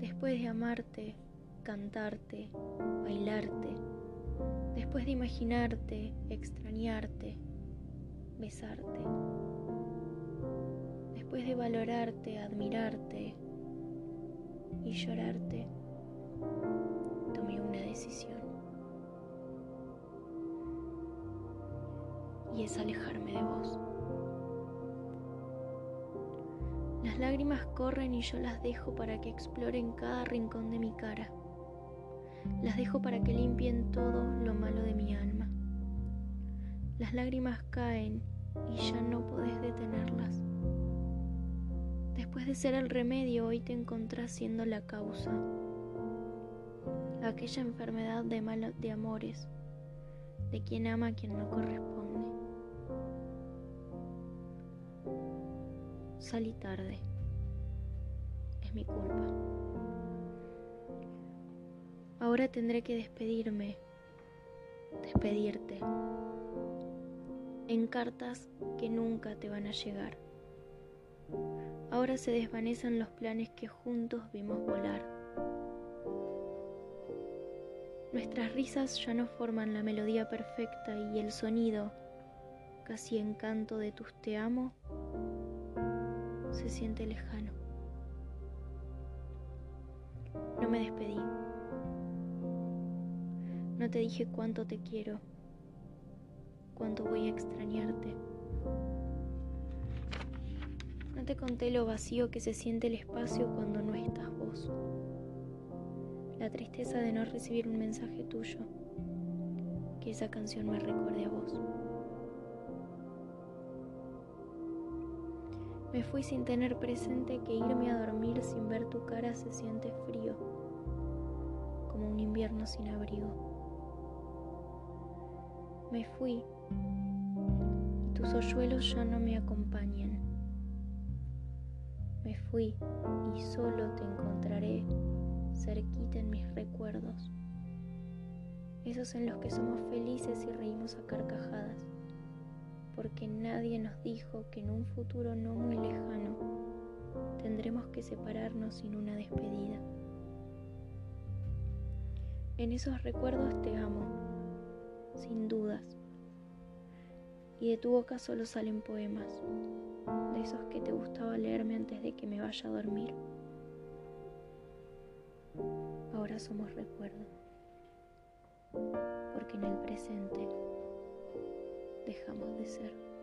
Después de amarte, cantarte, bailarte, después de imaginarte, extrañarte, besarte, después de valorarte, admirarte y llorarte, tomé una decisión. Y es alejarme de vos. Las lágrimas corren y yo las dejo para que exploren cada rincón de mi cara. Las dejo para que limpien todo lo malo de mi alma. Las lágrimas caen y ya no podés detenerlas. Después de ser el remedio, hoy te encontrás siendo la causa. Aquella enfermedad de malos de amores, de quien ama a quien no corresponde. Salí tarde. Es mi culpa. Ahora tendré que despedirme, despedirte, en cartas que nunca te van a llegar. Ahora se desvanecen los planes que juntos vimos volar. Nuestras risas ya no forman la melodía perfecta y el sonido, casi encanto de tus te amo, se siente lejano. No me despedí. No te dije cuánto te quiero, cuánto voy a extrañarte. No te conté lo vacío que se siente el espacio cuando no estás vos. La tristeza de no recibir un mensaje tuyo. Que esa canción me recuerde a vos. Me fui sin tener presente que irme a dormir sin ver tu cara se siente frío, como un invierno sin abrigo. Me fui y tus hoyuelos ya no me acompañan. Me fui y solo te encontraré cerquita en mis recuerdos, esos en los que somos felices y reímos a carcajadas, porque nadie nos dijo que en un futuro no muy lejano tendremos que separarnos sin una despedida. En esos recuerdos te amo sin dudas. Y de tu boca solo salen poemas, de esos que te gustaba leerme antes de que me vaya a dormir. Ahora somos recuerdo, porque en el presente dejamos de ser.